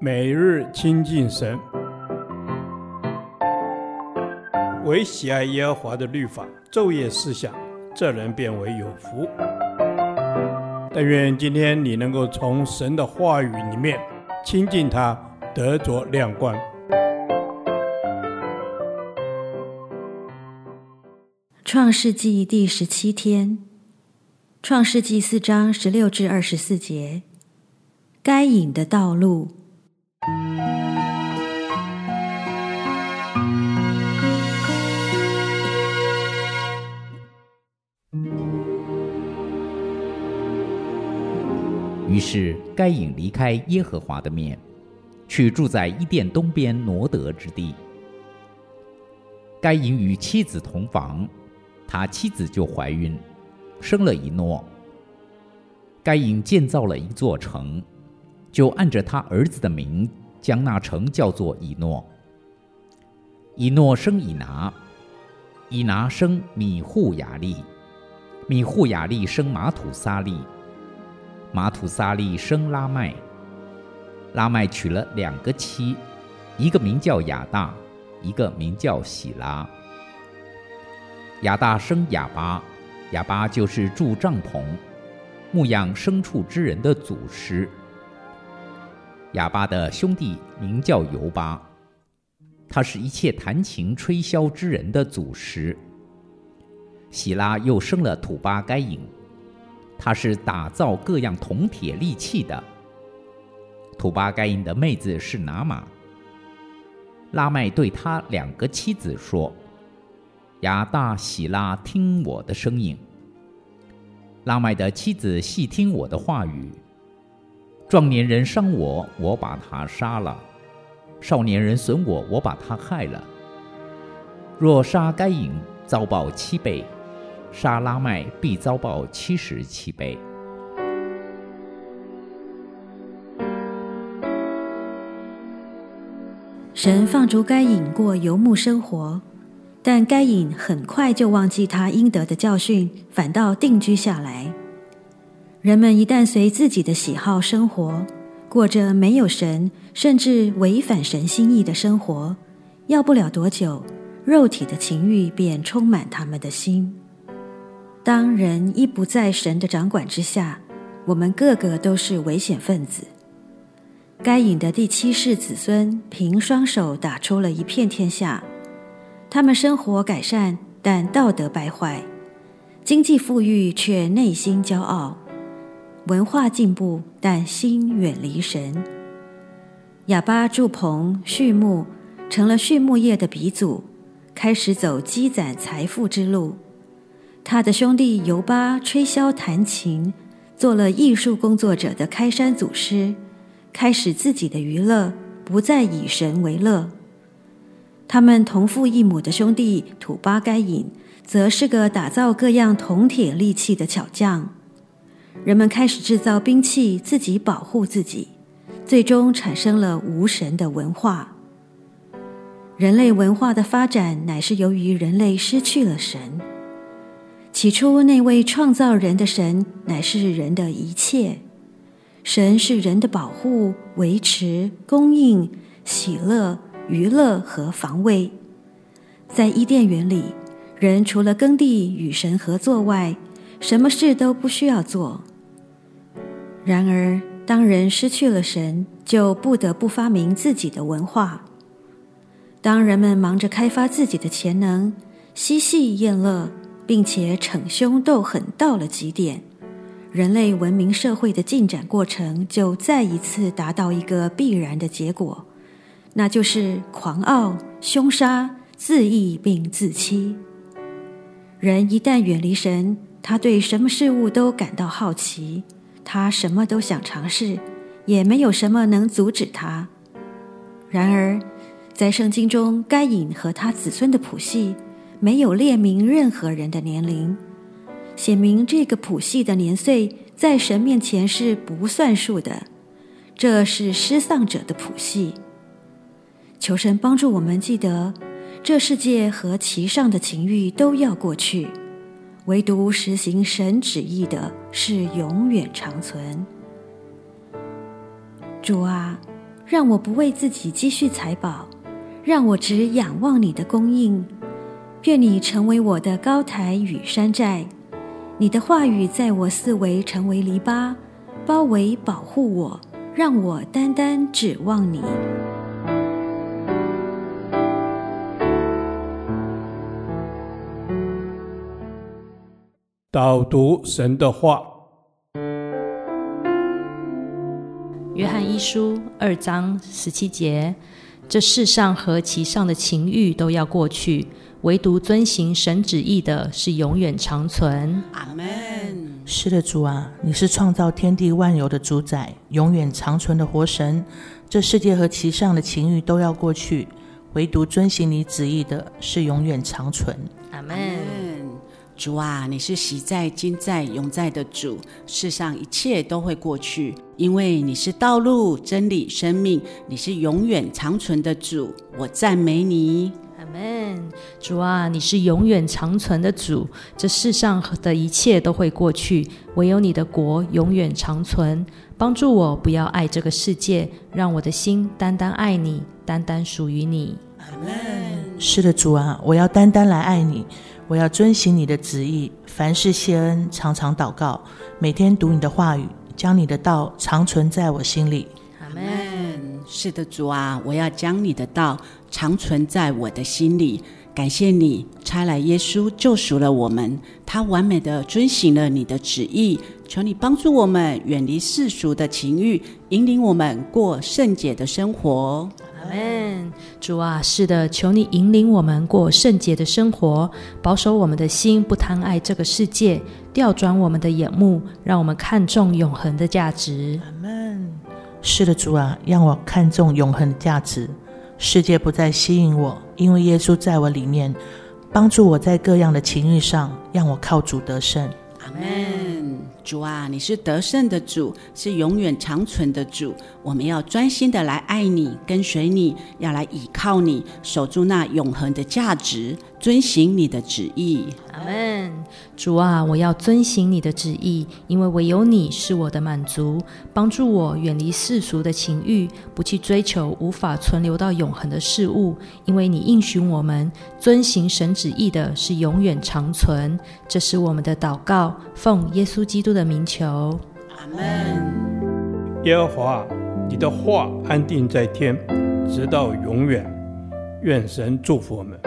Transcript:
每日亲近神，唯喜爱耶和华的律法，昼夜思想，这人便为有福。但愿今天你能够从神的话语里面亲近他，得着亮光。创世纪第十七天，创世纪四章十六至二十四节，该隐的道路。于是该隐离开耶和华的面，去住在伊甸东边挪得之地。该隐与妻子同房。他妻子就怀孕，生了以诺。该隐建造了一座城，就按着他儿子的名，将那城叫做以诺。以诺生以拿，以拿生米户雅利，米户雅利生玛土撒利，玛土撒利生拉麦。拉麦娶了两个妻，一个名叫亚大，一个名叫喜拉。亚大生哑巴，哑巴就是住帐篷、牧养牲畜之人的祖师。哑巴的兄弟名叫尤巴，他是一切弹琴吹箫之人的祖师。喜拉又生了土巴该隐，他是打造各样铜铁利器的。土巴该隐的妹子是拿玛。拉麦对他两个妻子说。亚大、喜拉，听我的声音。拉麦的妻子细听我的话语。壮年人伤我，我把他杀了；少年人损我，我把他害了。若杀该隐，遭报七倍；沙拉麦，必遭报七十七倍。神放逐该隐过游牧生活。但该隐很快就忘记他应得的教训，反倒定居下来。人们一旦随自己的喜好生活，过着没有神甚至违反神心意的生活，要不了多久，肉体的情欲便充满他们的心。当人一不在神的掌管之下，我们个个都是危险分子。该隐的第七世子孙凭双手打出了一片天下。他们生活改善，但道德败坏；经济富裕，却内心骄傲；文化进步，但心远离神。亚巴住棚畜牧，成了畜牧业的鼻祖，开始走积攒财富之路。他的兄弟犹巴吹箫弹琴，做了艺术工作者的开山祖师，开始自己的娱乐，不再以神为乐。他们同父异母的兄弟土巴该隐，则是个打造各样铜铁利器的巧匠。人们开始制造兵器，自己保护自己，最终产生了无神的文化。人类文化的发展，乃是由于人类失去了神。起初，那位创造人的神，乃是人的一切。神是人的保护、维持、供应、喜乐。娱乐和防卫，在伊甸园里，人除了耕地与神合作外，什么事都不需要做。然而，当人失去了神，就不得不发明自己的文化。当人们忙着开发自己的潜能，嬉戏宴乐，并且逞凶斗狠到了极点，人类文明社会的进展过程就再一次达到一个必然的结果。那就是狂傲、凶杀、自义并自欺。人一旦远离神，他对什么事物都感到好奇，他什么都想尝试，也没有什么能阻止他。然而，在圣经中，该隐和他子孙的谱系没有列明任何人的年龄，写明这个谱系的年岁在神面前是不算数的。这是失丧者的谱系。求神帮助我们记得，这世界和其上的情欲都要过去，唯独实行神旨意的是永远长存。主啊，让我不为自己积蓄财宝，让我只仰望你的供应。愿你成为我的高台与山寨，你的话语在我四围成为篱笆，包围保护我，让我单单指望你。导读神的话，约翰一书二章十七节：这世上和其上的情欲都要过去，唯独遵行神旨意的是永远长存。阿门。是的，主啊，你是创造天地万有的主宰，永远长存的活神。这世界和其上的情欲都要过去，唯独遵行你旨意的是永远长存。阿门。主啊，你是昔在、今在、永在的主，世上一切都会过去，因为你是道路、真理、生命，你是永远长存的主。我赞美你。主啊，你是永远长存的主，这世上的一切都会过去，唯有你的国永远长存。帮助我不要爱这个世界，让我的心单单爱你，单单属于你。阿门。是的，主啊，我要单单来爱你。我要遵行你的旨意，凡事谢恩，常常祷告，每天读你的话语，将你的道长存在我心里。阿门。是的，主啊，我要将你的道常存在我的心里。感谢你差来耶稣救赎了我们，他完美的遵行了你的旨意。求你帮助我们远离世俗的情欲，引领我们过圣洁的生活。阿门，主啊，是的，求你引领我们过圣洁的生活，保守我们的心，不贪爱这个世界，调转我们的眼目，让我们看重永恒的价值。阿门。是的，主啊，让我看重永恒的价值，世界不再吸引我，因为耶稣在我里面，帮助我在各样的情欲上，让我靠主得胜。阿门。主啊，你是得胜的主，是永远长存的主。我们要专心的来爱你，跟随你，要来倚靠你，守住那永恒的价值，遵行你的旨意。阿门。主啊，我要遵行你的旨意，因为唯有你是我的满足。帮助我远离世俗的情欲，不去追求无法存留到永恒的事物。因为你应许我们遵行神旨意的是永远长存。这是我们的祷告，奉耶稣基督的名求。阿门。耶和华，你的话安定在天，直到永远。愿神祝福我们。